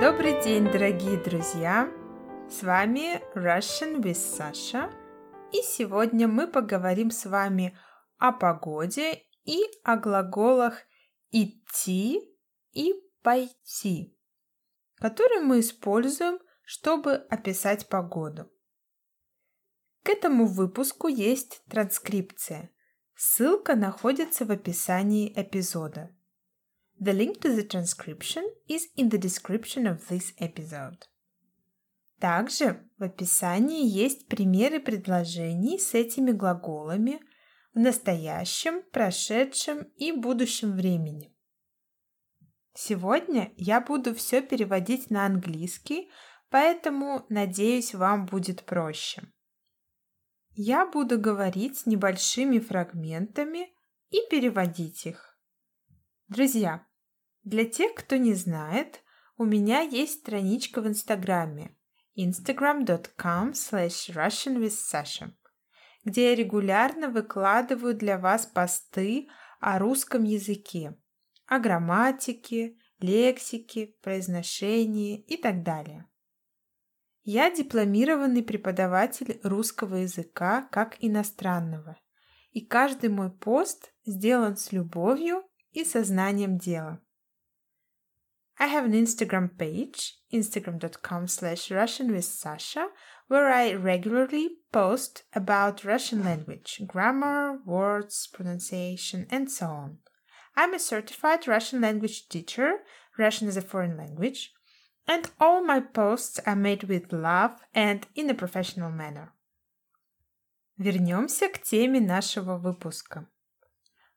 Добрый день, дорогие друзья! С вами Russian with Sasha, и сегодня мы поговорим с вами о погоде и о глаголах идти и пойти, которые мы используем, чтобы описать погоду. К этому выпуску есть транскрипция. Ссылка находится в описании эпизода. The link to the transcription is in the description of this episode. Также в описании есть примеры предложений с этими глаголами в настоящем, прошедшем и будущем времени. Сегодня я буду все переводить на английский, поэтому, надеюсь, вам будет проще. Я буду говорить небольшими фрагментами и переводить их. Друзья, для тех, кто не знает, у меня есть страничка в Инстаграме instagram.com slash russianwithsasha, где я регулярно выкладываю для вас посты о русском языке, о грамматике, лексике, произношении и так далее. Я дипломированный преподаватель русского языка как иностранного, и каждый мой пост сделан с любовью и сознанием дела. I have an Instagram page, instagram.com slash Russian with Sasha, where I regularly post about Russian language, grammar, words, pronunciation, and so on. I'm a certified Russian language teacher, Russian is a foreign language, and all my posts are made with love and in a professional manner. Вернемся к теме нашего выпуска.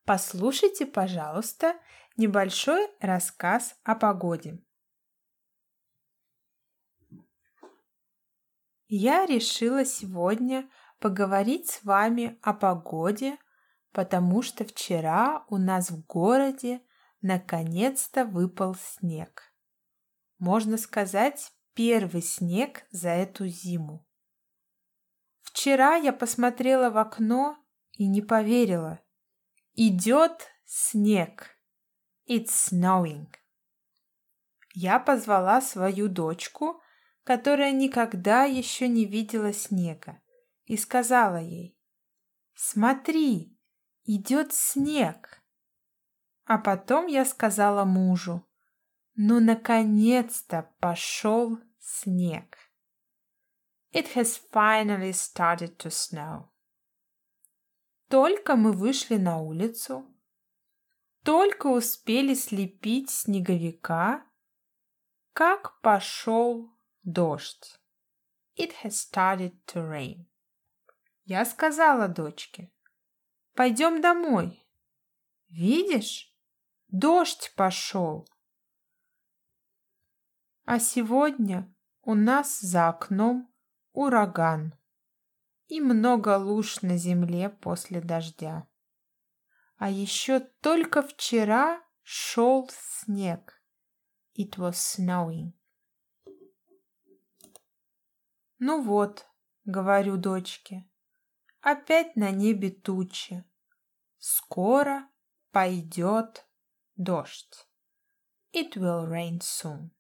Послушайте, пожалуйста, небольшой рассказ о погоде. Я решила сегодня поговорить с вами о погоде, потому что вчера у нас в городе наконец-то выпал снег. Можно сказать, первый снег за эту зиму. Вчера я посмотрела в окно и не поверила – Идет снег. It's snowing. Я позвала свою дочку, которая никогда еще не видела снега, и сказала ей, «Смотри, идет снег». А потом я сказала мужу, «Ну, наконец-то пошел снег». It has finally started to snow. Только мы вышли на улицу, только успели слепить снеговика, как пошел дождь. It has started to rain. Я сказала дочке, пойдем домой. Видишь, дождь пошел. А сегодня у нас за окном ураган и много луж на земле после дождя. А еще только вчера шел снег. It was snowing. Ну вот, говорю дочке, опять на небе тучи. Скоро пойдет дождь. It will rain soon.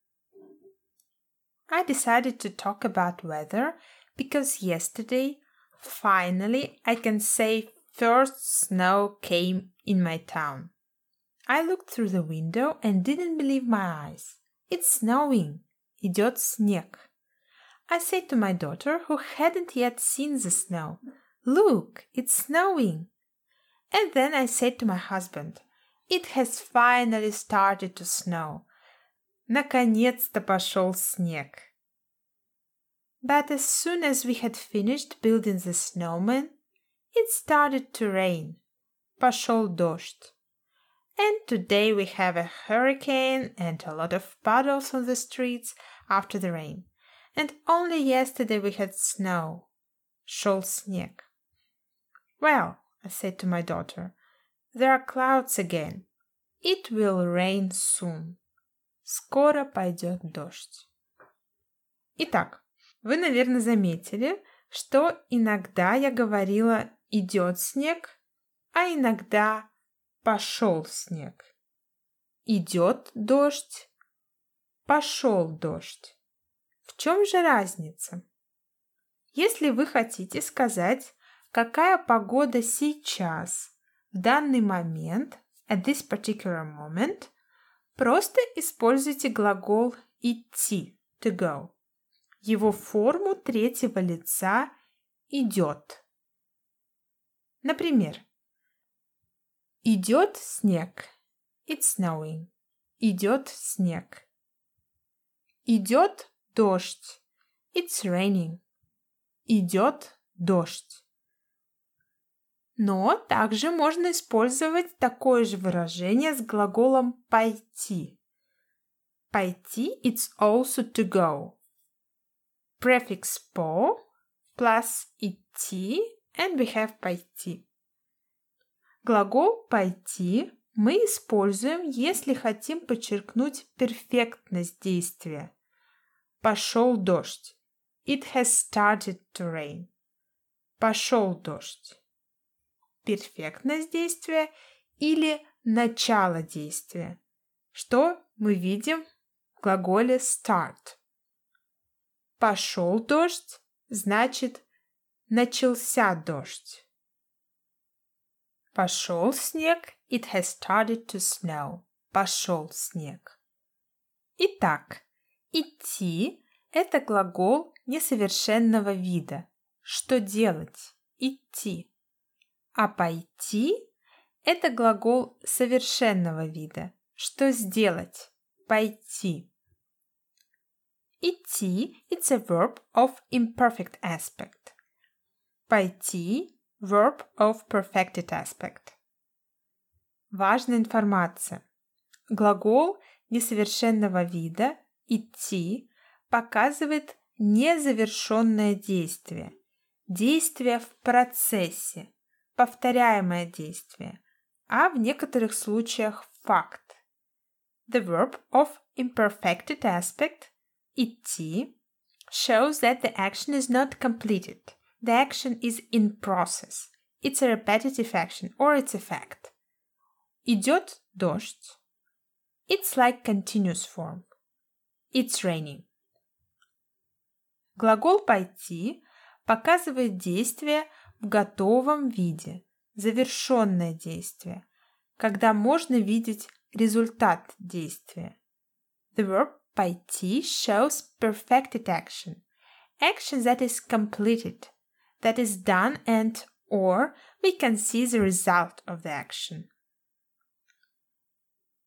I decided to talk about weather because yesterday Finally, I can say first snow came in my town. I looked through the window and didn't believe my eyes. It's snowing. Идет снег. I said to my daughter, who hadn't yet seen the snow, Look, it's snowing. And then I said to my husband, It has finally started to snow. Наконец-то пошел снег. But as soon as we had finished building the snowman, it started to rain. Пошел дождь. And today we have a hurricane and a lot of puddles on the streets after the rain. And only yesterday we had snow. Шел снег. Well, I said to my daughter, there are clouds again. It will rain soon. Скоро пойдет дождь. Итак, Вы, наверное, заметили, что иногда я говорила «идет снег», а иногда «пошел снег». Идет дождь, пошел дождь. В чем же разница? Если вы хотите сказать, какая погода сейчас, в данный момент, at this particular moment, просто используйте глагол идти, to go. Его форму третьего лица идет. Например, идет снег. It's snowing. Идет снег. Идет дождь. It's raining. Идет дождь. Но также можно использовать такое же выражение с глаголом пойти. Пойти it's also to go. Prefix по plus идти and we have пойти. Глагол пойти мы используем, если хотим подчеркнуть перфектность действия. Пошел дождь. It has started to rain. Пошел дождь. Перфектность действия или начало действия. Что мы видим в глаголе start. Пошел дождь значит начался дождь. Пошел снег It has started to snow. Пошел снег. Итак, идти – это глагол несовершенного вида. Что делать? Идти. А пойти – это глагол совершенного вида. Что сделать? Пойти. Идти – it's a verb of imperfect aspect. Пойти – verb of perfected aspect. Важная информация. Глагол несовершенного вида «идти» показывает незавершенное действие, действие в процессе, повторяемое действие, а в некоторых случаях факт. The verb of imperfected aspect идти shows that the action is not completed. The action is in process. It's a repetitive action or it's a fact. Идет дождь. It's like continuous form. It's raining. Глагол «пойти» показывает действие в готовом виде, завершенное действие, когда можно видеть результат действия. The verb «пойти» shows perfected action, action that is completed, that is done and or we can see the result of the action.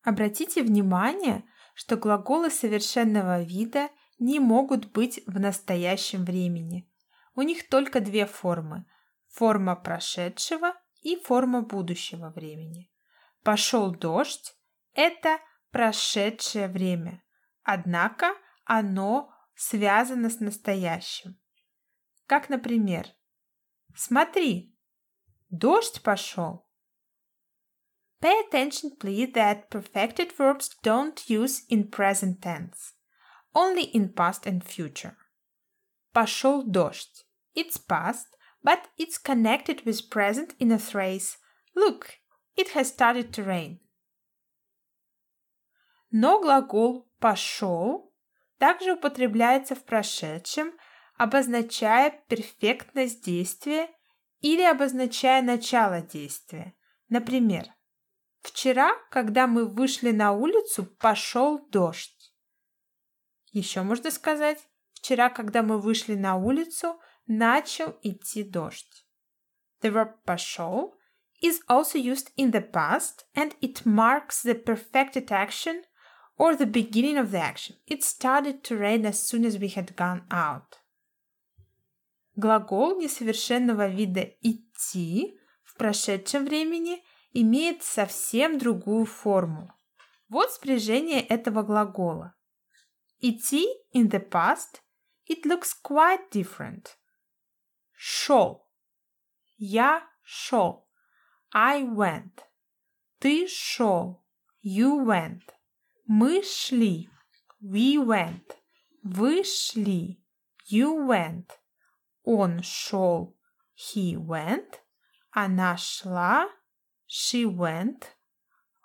Обратите внимание, что глаголы совершенного вида не могут быть в настоящем времени. У них только две формы – форма прошедшего и форма будущего времени. Пошел дождь – это прошедшее время, однако оно связано с настоящим. Как, например, «Смотри, дождь пошел». Pay attention please that perfected verbs don't use in present tense, only in past and future. Пошел дождь. It's past, but it's connected with present in a phrase Look, it has started to rain. Но глагол «пошел» также употребляется в прошедшем, обозначая перфектность действия или обозначая начало действия. Например, Вчера, когда мы вышли на улицу, пошел дождь. Еще можно сказать, вчера, когда мы вышли на улицу, начал идти дождь. The verb пошел is also used in the past and it marks the perfected action or the beginning of the action. It started to rain as soon as we had gone out. Глагол несовершенного вида идти в прошедшем времени имеет совсем другую форму. Вот спряжение этого глагола. Идти in the past, it looks quite different. Шел. Я шел. I went. Ты шел. You went. Мы шли. We went. Вы шли. You went. Он шел. He went. Она шла. She went.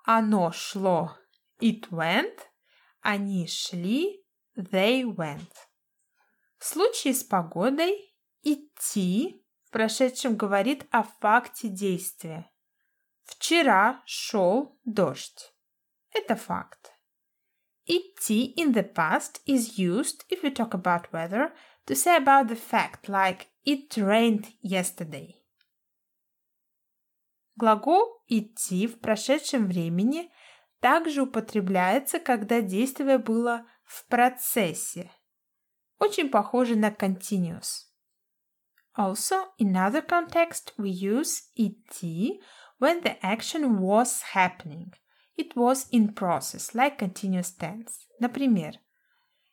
Оно шло. It went. Они шли. They went. В случае с погодой идти в прошедшем говорит о факте действия. Вчера шел дождь. Это факт. Идти in the past is used if we talk about weather to say about the fact, like it rained yesterday. Глагол «идти» в прошедшем времени также употребляется, когда действие было в процессе. Очень похоже на continuous. Also, in other context, we use идти when the action was happening. It was in process, like continuous tense. Например,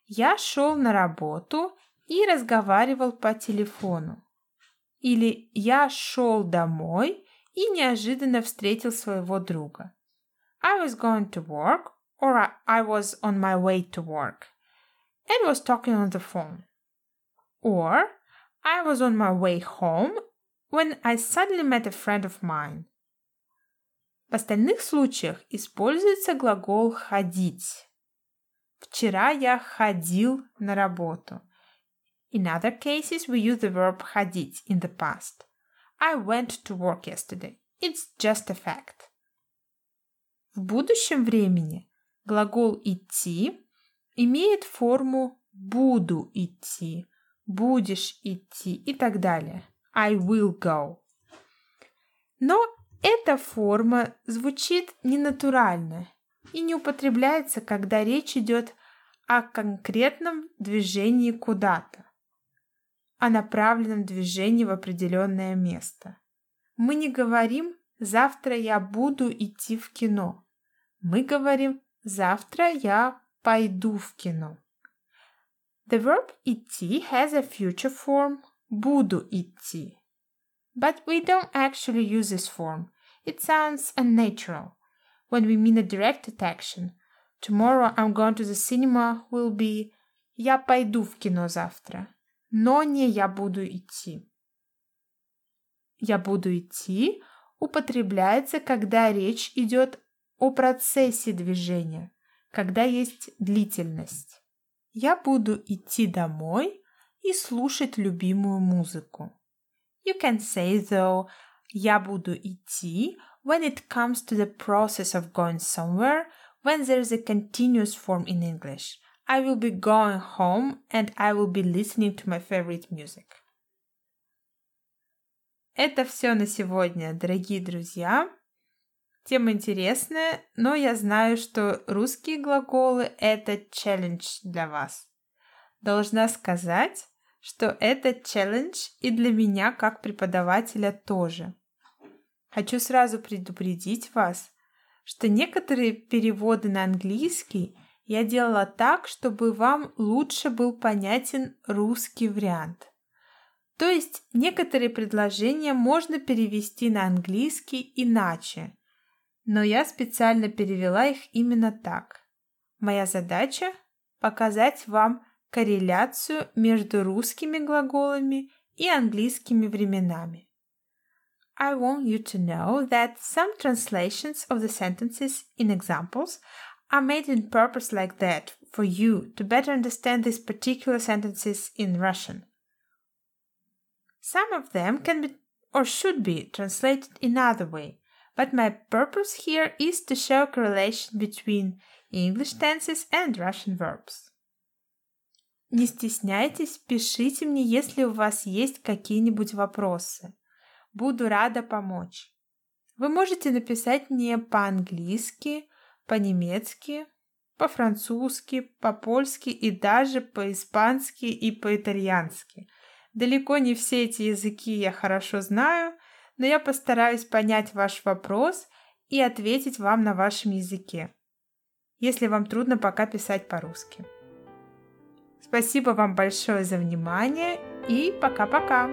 я шел на работу и разговаривал по телефону. Или я шел домой и неожиданно встретил своего друга. I was going to work or I was on my way to work and was talking on the phone. Or I was on my way home when I suddenly met a friend of mine. В остальных случаях используется глагол «ходить». Вчера я ходил на работу. In other cases, we use the verb ходить in the past. I went to work yesterday. It's just a fact. В будущем времени глагол «идти» имеет форму «буду идти», «будешь идти» и так далее. I will go. Но эта форма звучит ненатурально и не употребляется, когда речь идет о конкретном движении куда-то, о направленном движении в определенное место. Мы не говорим «завтра я буду идти в кино». Мы говорим «завтра я пойду в кино». The verb идти has a future form буду идти. But we don't actually use this form. It sounds unnatural. When we mean a directed action, tomorrow I'm going to the cinema will be я пойду в кино завтра, но не я буду идти. Я буду идти употребляется, когда речь идет о процессе движения, когда есть длительность. Я буду идти домой и слушать любимую музыку. You can say though я буду идти when it comes to the process of going somewhere when there is a continuous form in English. I will be going home and I will be listening to my favorite music. Это все на сегодня, дорогие друзья. Тема интересная, но я знаю, что русские глаголы — это челлендж для вас. Должна сказать, что это челлендж и для меня как преподавателя тоже. Хочу сразу предупредить вас, что некоторые переводы на английский я делала так, чтобы вам лучше был понятен русский вариант. То есть некоторые предложения можно перевести на английский иначе, но я специально перевела их именно так. Моя задача – показать вам корреляцию между русскими глаголами и английскими временами. I want you to know that some translations of the sentences in examples are made in purpose like that for you to better understand these particular sentences in Russian. Some of them can be or should be translated in other way, but my purpose here is to show correlation between English tenses and Russian verbs. Не стесняйтесь, пишите мне, если у вас есть какие-нибудь вопросы. Буду рада помочь. Вы можете написать мне по-английски, по-немецки, по-французски, по-польски и даже по-испански и по-итальянски. Далеко не все эти языки я хорошо знаю, но я постараюсь понять ваш вопрос и ответить вам на вашем языке, если вам трудно пока писать по-русски. Спасибо вам большое за внимание и пока-пока!